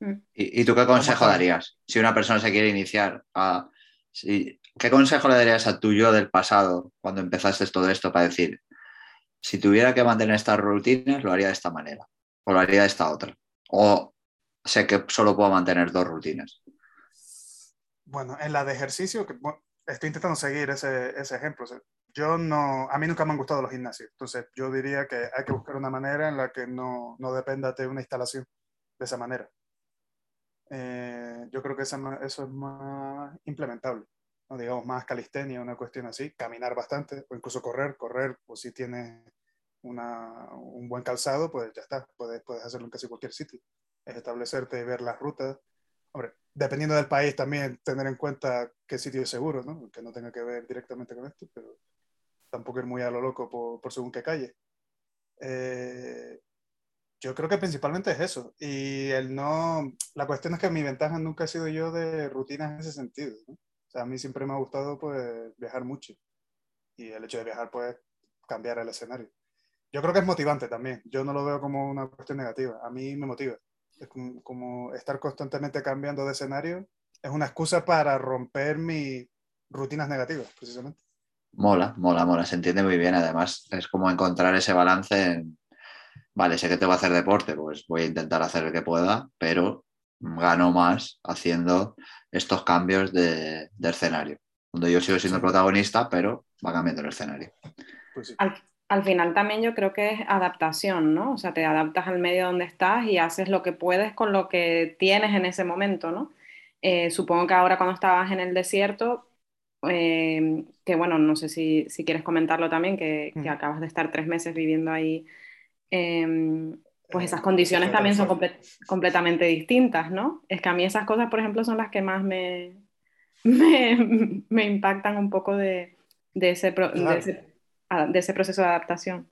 Mm. ¿Y, tú qué consejo darías si una persona se quiere iniciar a... ¿Qué consejo le darías a tu yo del pasado cuando empezaste todo esto para decir, si tuviera que mantener estas rutinas, lo haría de esta manera o lo haría de esta otra? O sé que solo puedo mantener dos rutinas. Bueno, en la de ejercicio, que, estoy intentando seguir ese, ese ejemplo. yo no, a mí nunca me han gustado los gimnasios, entonces yo diría que hay que buscar una manera en la que no, no dependa de una instalación de esa manera. Eh, yo creo que eso es más implementable. digamos más calistenia, una cuestión así, caminar bastante o incluso correr, correr, o si tienes un buen calzado, pues ya está, puedes, puedes hacerlo en casi cualquier sitio. Es establecerte y ver las rutas. Hombre, dependiendo del país también tener en cuenta qué sitio es seguro, ¿no? Que no tenga que ver directamente con esto, pero tampoco ir muy a lo loco por, por según qué calle. Eh, yo creo que principalmente es eso. Y el no, la cuestión es que mi ventaja nunca ha sido yo de rutinas en ese sentido. ¿no? O sea, a mí siempre me ha gustado pues viajar mucho. Y el hecho de viajar pues cambiar el escenario. Yo creo que es motivante también. Yo no lo veo como una cuestión negativa. A mí me motiva. Es como, estar constantemente cambiando de escenario. Es una excusa para romper mis rutinas negativas, precisamente. Mola, mola, mola. Se entiende muy bien. Además, es como encontrar ese balance en, vale, sé que te voy a hacer deporte, pues voy a intentar hacer el que pueda, pero gano más haciendo estos cambios de, escenario. Donde yo sigo siendo protagonista, pero va cambiando el escenario. Pues sí al final también yo creo que es adaptación, ¿no? O sea, te adaptas al medio donde estás y haces lo que puedes con lo que tienes en ese momento, ¿no? Eh, supongo que ahora cuando estabas en el desierto, eh, que bueno, no sé si, quieres comentarlo también, que, mm. acabas de estar tres meses viviendo ahí, em, pues esas eh, condiciones también son completamente distintas, ¿no? Es que a mí esas cosas, por ejemplo, son las que más me, me, impactan un poco de, ese, de ese de ese proceso de adaptación.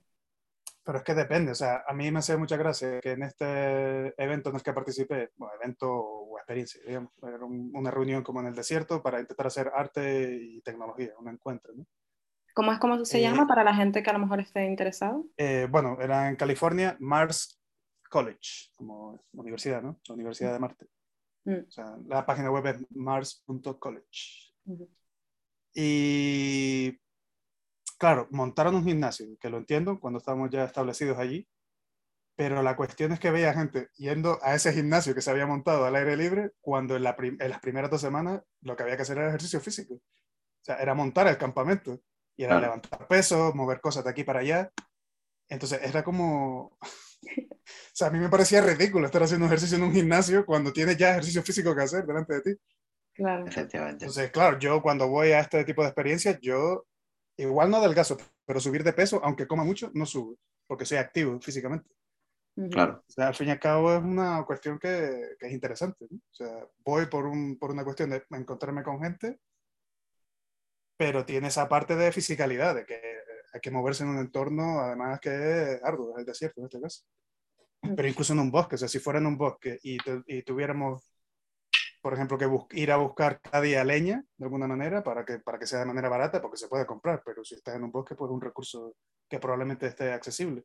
Pero es que depende, o sea, a mí me hace mucha gracia que en este evento en el que participé, bueno, evento o experiencia, digamos, era una reunión como en el desierto para intentar hacer arte y tecnología, un encuentro, ¿no? ¿Cómo es cómo se llama eh, para la gente que a lo mejor esté interesado? Eh, bueno, era en California, Mars College, como universidad, ¿no? La Universidad de Marte. Mm. O sea, la página web es mars.college. Y claro, montaron un gimnasio, que lo entiendo cuando estábamos ya establecidos allí, pero la cuestión es que veía gente yendo a ese gimnasio que se había montado al aire libre cuando en, las primeras dos semanas lo que había que hacer era ejercicio físico. O sea, era montar el campamento y era levantar pesos, mover cosas de aquí para allá. Entonces era como... o sea, a mí me parecía ridículo estar haciendo ejercicio en un gimnasio cuando tienes ya ejercicio físico que hacer delante de ti. Claro. Efectivamente. Entonces, claro, yo cuando voy a este tipo de experiencias, yo igual no adelgazo, pero subir de peso, aunque coma mucho, no subo, porque soy activo físicamente. Claro. O sea, al fin y al cabo es una cuestión que, que es interesante. ¿no? O sea, voy por, un, por una cuestión de encontrarme con gente, pero tiene esa parte de fisicalidad, de que hay que moverse en un entorno, además que es arduo, es el desierto en este caso. Pero incluso en un bosque, o sea, si fuera en un bosque y, y tuviéramos por ejemplo, que ir a buscar cada día leña, de alguna manera, para que, para que sea de manera barata, porque se puede comprar, pero si estás en un bosque, pues es un recurso que probablemente esté accesible.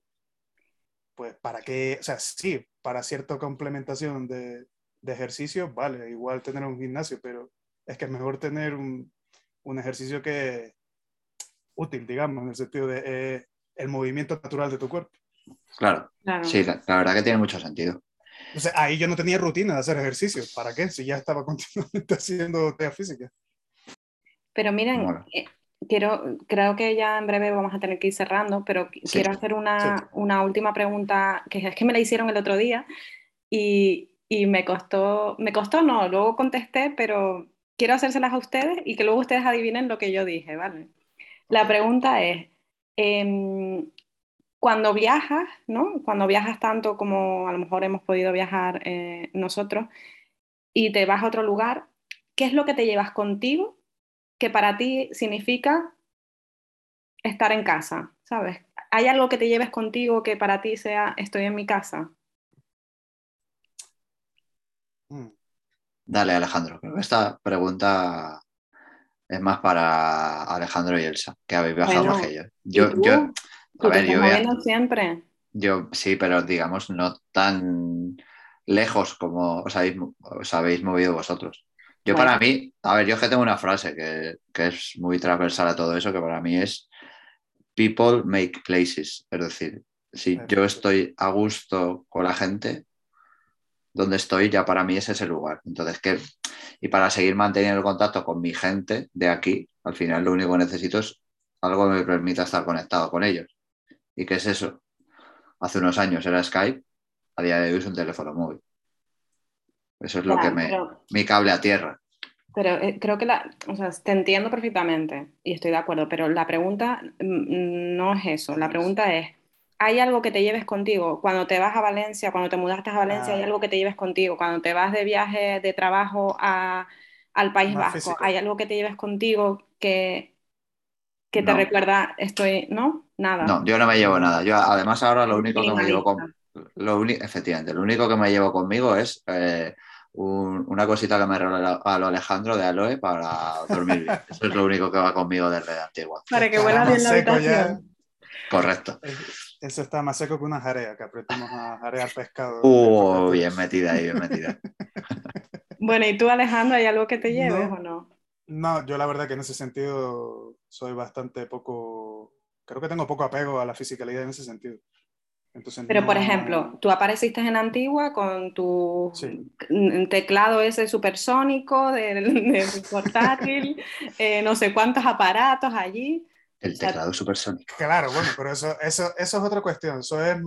Pues para qué, o sea, sí, para cierta complementación de, de ejercicio, vale, igual tener un gimnasio, pero es que es mejor tener un, un ejercicio que útil, digamos, en el sentido de eh, el movimiento natural de tu cuerpo. Claro, sí, la, verdad que tiene mucho sentido. Ahí yo no tenía rutina de hacer ejercicio. ¿Para qué? Si ya estaba continuamente haciendo tarea física. Pero miren, eh, quiero, creo que ya en breve vamos a tener que ir cerrando, pero quiero hacer una, una, última pregunta, que es que me la hicieron el otro día y, y, me costó, me costó no, luego contesté, pero quiero hacérselas a ustedes y que luego ustedes adivinen lo que yo dije, ¿vale? La pregunta es, eh, cuando viajas, ¿no? Cuando viajas tanto como a lo mejor hemos podido viajar eh, nosotros y te vas a otro lugar, ¿qué es lo que te llevas contigo que para ti significa estar en casa? ¿Sabes? ¿Hay algo que te lleves contigo que para ti sea estoy en mi casa? Mm. Dale, Alejandro. esta pregunta es más para Alejandro y Elsa, que habéis viajado más que yo. Yo, yo, a ver, yo siempre. Yo sí, pero digamos no tan lejos como os habéis, movido vosotros. Yo para mí, a ver, yo que tengo una frase que, es muy transversal a todo eso, que para mí es people make places. Es decir, si yo estoy a gusto con la gente, donde estoy ya para mí es ese lugar. Entonces, ¿qué? Y para seguir manteniendo el contacto con mi gente de aquí, al final lo único que necesito es algo que me permita estar conectado con ellos. ¿Y qué es eso? Hace unos años era Skype, a día de hoy es un teléfono móvil. Eso es lo que me. Mi cable a tierra. Pero eh, creo que la, o sea, te entiendo perfectamente y estoy de acuerdo, pero la pregunta mm, no es eso. La pregunta es, ¿hay algo que te lleves contigo? Cuando te vas a Valencia, cuando te mudaste a Valencia, ¿hay Ah. algo que te lleves contigo? Cuando te vas de viaje de trabajo a- al País Más Vasco, físico. ¿hay algo que te lleves contigo que, que te recuerda, estoy, ¿no? Nada. No, yo no me llevo nada. Yo además ahora lo único que me llevo con, lo uni- efectivamente, lo único que me llevo conmigo es eh, un- una cosita que me regaló a lo Alejandro de Aloe para dormir bien. Eso es lo único que va conmigo desde Antigua. Para que más bien la habitación. Correcto. Es- Eso está más seco que una jarea, que aprietimos a jarear pescado. Uh, bien metida ahí, bien metida. Bueno, ¿y tú, Alejandro, hay algo que te lleves No. o no? No, yo la verdad que en ese sentido soy bastante poco, creo que tengo poco apego a la fisicalidad en ese sentido. Entonces, Pero, por no- ejemplo, tú apareciste en Antigua con tu Sí. teclado ese supersónico del, del portátil, eh, no sé cuántos aparatos allí. El teclado supersónico. Claro, bueno, pero eso, eso, eso es otra cuestión. Eso es,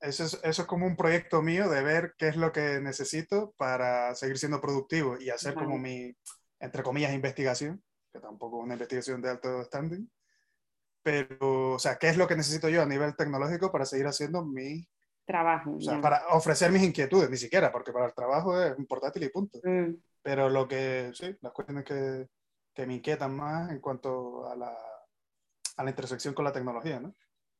eso, es, eso es como un proyecto mío de ver qué es lo que necesito para seguir siendo productivo y hacer como Vale. mi, entre comillas, investigación, que tampoco es una investigación de alto standing. Pero, o sea, ¿qué es lo que necesito yo a nivel tecnológico para seguir haciendo mi, Trabajo. o sea, ya. para ofrecer mis inquietudes, ni siquiera, porque para el trabajo es un portátil y punto. Mm, Pero lo que, sí, las cuestiones que, que me inquietan más en cuanto a la, a la intersección con la tecnología, ¿no?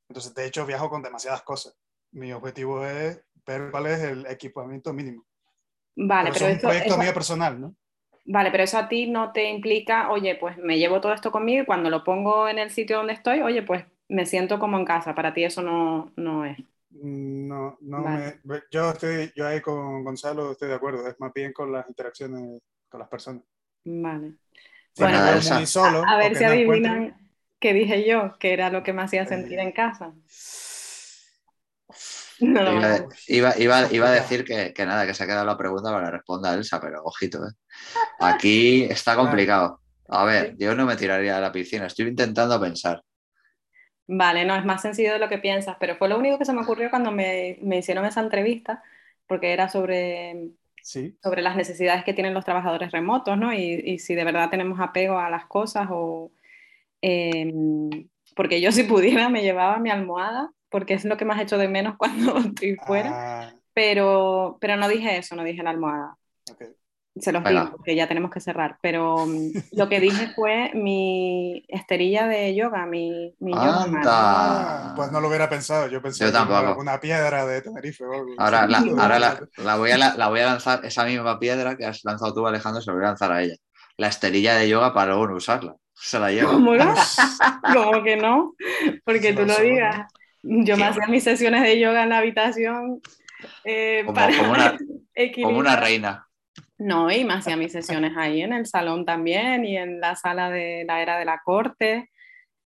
Entonces, de hecho, viajo con demasiadas cosas. Mi objetivo es ver cuál es el equipamiento mínimo. Vale, pero pero es un eso, proyecto eso- mío personal, ¿no? Vale, pero eso a ti no te implica, oye, pues me llevo todo esto conmigo y cuando lo pongo en el sitio donde estoy, oye, pues me siento como en casa. Para ti eso no, no es. No, no Vale. me, yo estoy, yo ahí con Gonzalo estoy de acuerdo, es más bien con las interacciones con las personas. Vale. Si Bueno, muy solo, A ver si no adivinan encuentre- qué dije yo, que era lo que me hacía sentir Eh, en casa. No Iba, a- iba- iba- iba a Complicado. decir que, que nada, que se ha quedado la pregunta para que responda Elsa, pero ojito, ¿eh? Aquí está complicado. A ver, yo no me tiraría de la piscina, estoy intentando pensar. Vale, no, es más sencillo de lo que piensas, pero fue lo único que se me ocurrió cuando me, me hicieron esa entrevista, porque era sobre, Sí, sobre las necesidades que tienen los trabajadores remotos, ¿no? Y, y si de verdad tenemos apego a las cosas o... em, porque yo si pudiera me llevaba mi almohada, porque es lo que más echo de menos cuando estoy fuera, Ah, pero, pero no dije eso, no dije la almohada. ok. Se los Venga. digo, porque ya tenemos que cerrar. Pero mm, lo que dije fue mi esterilla de yoga, mi, mi yoga. Ah, pues no lo hubiera pensado. Yo pensé Yo que era tampoco. una piedra de Tenerife. Ahora, la, ahora la, la voy a, la, la voy a lanzar, esa misma piedra que has lanzado tú, Alejandro, se la voy a lanzar a ella. La esterilla de yoga para luego no usarla. Se la lleva. ¿Cómo, no? ¿Cómo que no? Porque Sí, tú lo ¿no? Yo me hacía mis sesiones de yoga en la habitación eh, Como, para como una, como una reina. No, y me hacía mis sesiones ahí en el salón también y en la sala de la era de la corte.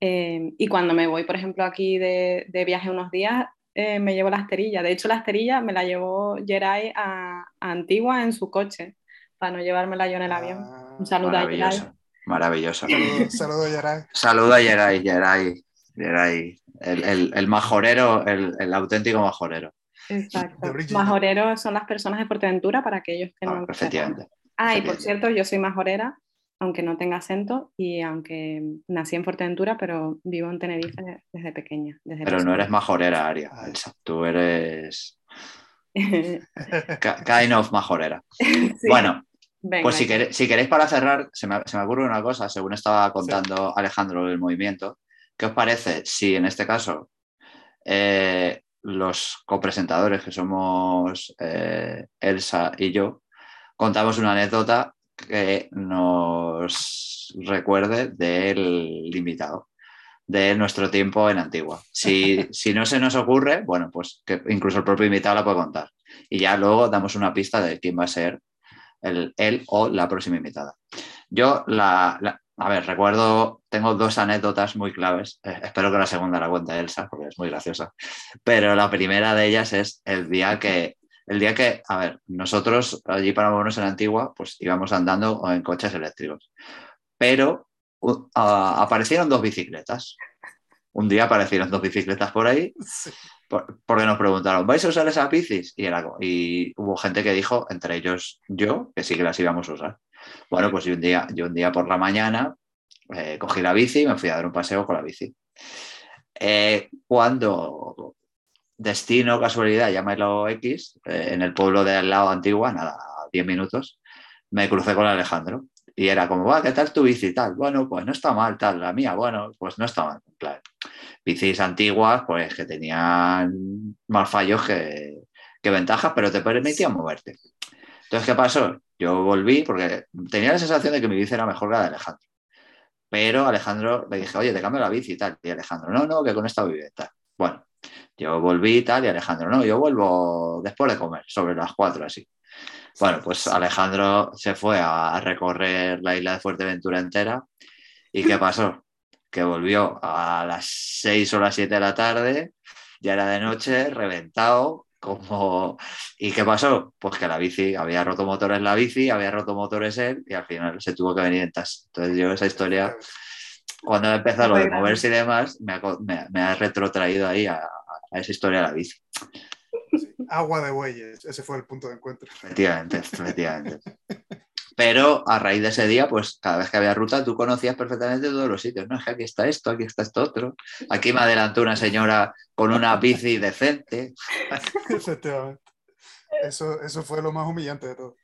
Eh, y cuando me voy, por ejemplo, aquí de, de viaje unos días, eh, me llevo la esterilla. De hecho, la esterilla me la llevó Geray a, a Antigua en su coche, para no llevármela yo en el avión. Ah, Un saludo a Geray. Maravilloso. Maravilloso. Saludos, saludos, Yaray. Saluda a Yeray, Yeray, Yeray. El, el, el majorero, el, el auténtico majorero. Exacto. Majoreros son las personas de Fuerteventura para aquellos que no Ah, lo sepan. efectivamente. Ah, y por cierto, yo soy majorera, aunque no tenga acento y aunque nací en Fuerteventura, pero vivo en Tenerife desde pequeña. Desde Pero no eres majorera, Aria. Elsa. Tú eres ki- kind of majorera. Sí, Bueno, venga. pues si, queréis, si queréis para cerrar, se me, se me ocurre una cosa, según estaba contando Alejandro el movimiento. ¿Qué os parece si en este caso eh, los copresentadores, que somos eh, Elsa y yo, contamos una anécdota que nos recuerde del invitado, de nuestro tiempo en Antigua. Si, si no se nos ocurre, bueno, pues que incluso el propio invitado la puede contar. Y ya luego damos una pista de quién va a ser el, él o la próxima invitada. Yo, la, la- a ver, recuerdo, tengo dos anécdotas muy claves. Eh, espero que la segunda la cuente Elsa, porque es muy graciosa. Pero la primera de ellas es el día que, el día que, a ver, nosotros allí para movernos en Antigua, pues íbamos andando en coches eléctricos. Pero uh, aparecieron dos bicicletas. Un día aparecieron dos bicicletas por ahí por- porque nos preguntaron, ¿vais a usar esas bicis? Y, era, y hubo gente que dijo, entre ellos yo, que sí que las íbamos a usar. Bueno, pues yo un día, yo un día por la mañana eh, cogí la bici y me fui a dar un paseo con la bici. Eh, cuando destino, casualidad, llámelo X, eh, en el pueblo de al lado Antigua, nada, 10 minutos, me crucé con Alejandro. Y era como, ¿qué tal tu bici? Tal, bueno, pues no está mal, tal, la mía, bueno, pues no está mal. Claro. Bicis antiguas, pues que tenían más fallos que, que ventajas, pero te permitían moverte. Entonces, ¿qué pasó? Yo volví porque tenía la sensación de que mi bici era mejor que la de Alejandro. Pero Alejandro le dije, oye, te cambio la bici y tal. Y Alejandro, no, no, que con esta vive tal. Bueno, yo volví y tal, y Alejandro, no, yo vuelvo después de comer, sobre las cuatro así. Bueno, pues Alejandro se fue a recorrer la isla de Fuerteventura entera. ¿Y qué pasó? Que volvió a las seis o las siete de la tarde, ya era de noche, reventado, como... ¿Y qué pasó? Pues que la bici, había roto motores la bici, había roto motores él y al final se tuvo que venir en taxi. Entonces yo esa historia, cuando empezó lo de moverse y demás, me ha, me, me ha retrotraído ahí a, a, esa historia de la bici. Sí, agua de bueyes, ese fue el punto de encuentro. Efectivamente, efectivamente. Pero a raíz de ese día, pues cada vez que había ruta, tú conocías perfectamente todos los sitios. No, es que aquí está esto, aquí está esto otro. Aquí me adelantó una señora con una bici decente. Efectivamente. Eso, eso fue lo más humillante de todo.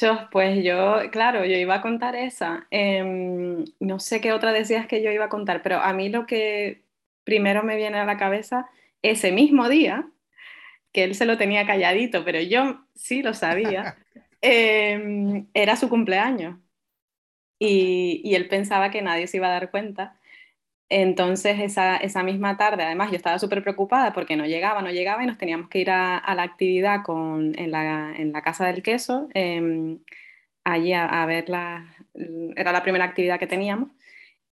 Yo, pues yo, claro, yo iba a contar esa. Eh, no sé qué otra decías que yo iba a contar, pero a mí lo que primero me viene a la cabeza, ese mismo día, que él se lo tenía calladito, pero yo sí lo sabía, eh, era su cumpleaños. Y, y, él pensaba que nadie se iba a dar cuenta. Entonces, esa, esa misma tarde, además, yo estaba súper preocupada porque no llegaba, no llegaba y nos teníamos que ir a, a la actividad con, en, la, en, la, Casa del Queso, eh, allí a, a ver la, era la primera actividad que teníamos.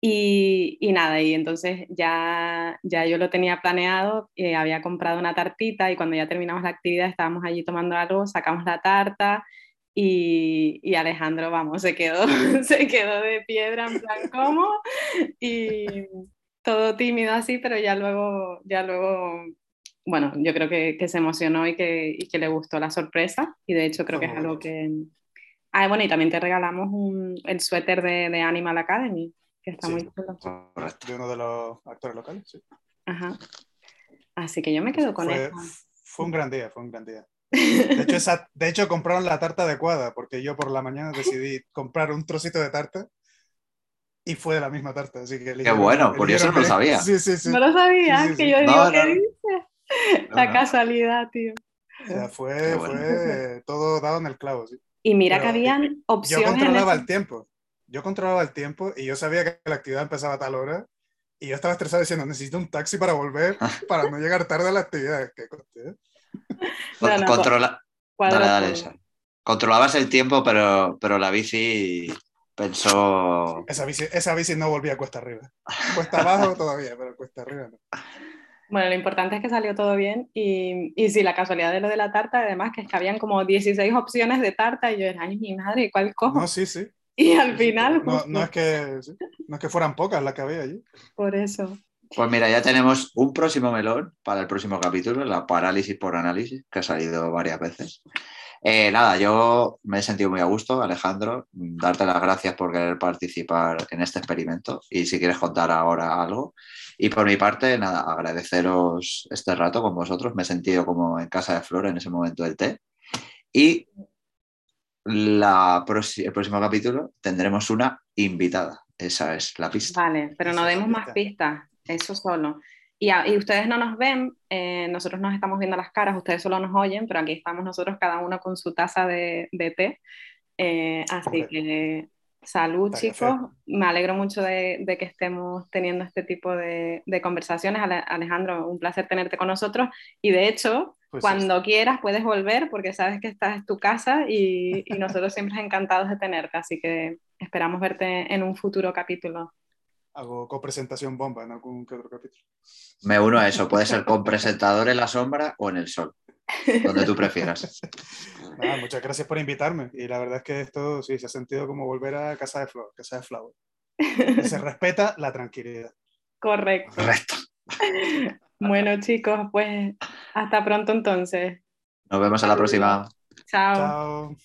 Y, y, nada, y entonces ya, ya yo lo tenía planeado, eh, había comprado una tartita y cuando ya terminamos la actividad estábamos allí tomando algo, sacamos la tarta y, y Alejandro, vamos, se quedó, se quedó de piedra en plan, ¿cómo? Y todo tímido así, pero ya luego, ya luego bueno, yo creo que, que se emocionó y que, y que, le gustó la sorpresa y de hecho creo que es algo que... Ah, bueno, y también te regalamos un, el suéter de, de Animal Academy que está Sí, muy chulo. correcto. De uno de los actores locales, sí. Ajá. Así que yo me quedo con Fue, eso. fue un gran día, fue un gran día. De hecho, esa- de hecho, compraron la tarta adecuada, porque yo por la mañana decidí comprar un trocito de tarta y fue de la misma tarta. Así que Qué bueno, por eso no lo sabía. Sí, sí, sí. No lo sabía, Sí, sí, que yo digo, No, ¿qué no. dices? No, La no. casualidad, tío. O sea, fue, bueno. fue todo dado en el clavo. sí. Y mira que Pero, habían Yo opciones. en controlaba el tiempo. Yo controlaba el tiempo y yo sabía que la actividad empezaba a tal hora. Y yo estaba estresado diciendo, necesito un taxi para volver, para no llegar tarde a la actividad. ¿Qué? No, no, Controla- Dale, dale, esa. Controlabas el tiempo, pero, pero la bici pensó. Esa bici, esa bici no volvía cuesta arriba. Cuesta abajo todavía, pero cuesta arriba no. Bueno, lo importante es que salió todo bien y, y sí, la casualidad de lo de la tarta, además, que es que habían como 16 opciones de tarta y yo era, ay, mi madre, ¿cuál cojo? No, sí, sí. Y al final, no, es que, no es que fueran pocas las que había allí. por eso. Pues mira, ya tenemos un próximo melón para el próximo capítulo, la parálisis por análisis, que ha salido varias veces. Eh, nada, yo me he sentido muy a gusto, Alejandro, darte las gracias por querer participar en este experimento y si quieres contar ahora algo. Y por mi parte, nada, agradeceros este rato con vosotros. Me he sentido como en casa de Flor en ese momento del té. Y la el próximo capítulo tendremos una invitada. Esa es la pista. Vale, pero no demos más pista. pistas, eso solo. Y, a- y ustedes no nos ven, eh, nosotros nos estamos viendo las caras, ustedes solo nos oyen, pero aquí estamos nosotros cada uno con su taza de, de té. Eh, así Correcto. que salud de chicos, me alegro mucho de, de que estemos teniendo este tipo de, de conversaciones. Ale- Alejandro, un placer tenerte con nosotros y de hecho, Pues cuando quieras puedes volver porque sabes que esta es tu casa y, y nosotros siempre encantados de tenerte, así que esperamos verte en un futuro capítulo. Hago copresentación bomba en algún que otro capítulo. Me uno a eso. Puede ser con presentador en la sombra o en el sol, donde tú prefieras. Nada, muchas gracias por invitarme. Y la verdad es que esto sí se ha sentido como volver a casa de Flor, casa de Flower. Se respeta la tranquilidad. Correcto. Correcto. Bueno chicos, pues hasta pronto entonces. Nos vemos en la próxima. Chao. Chao.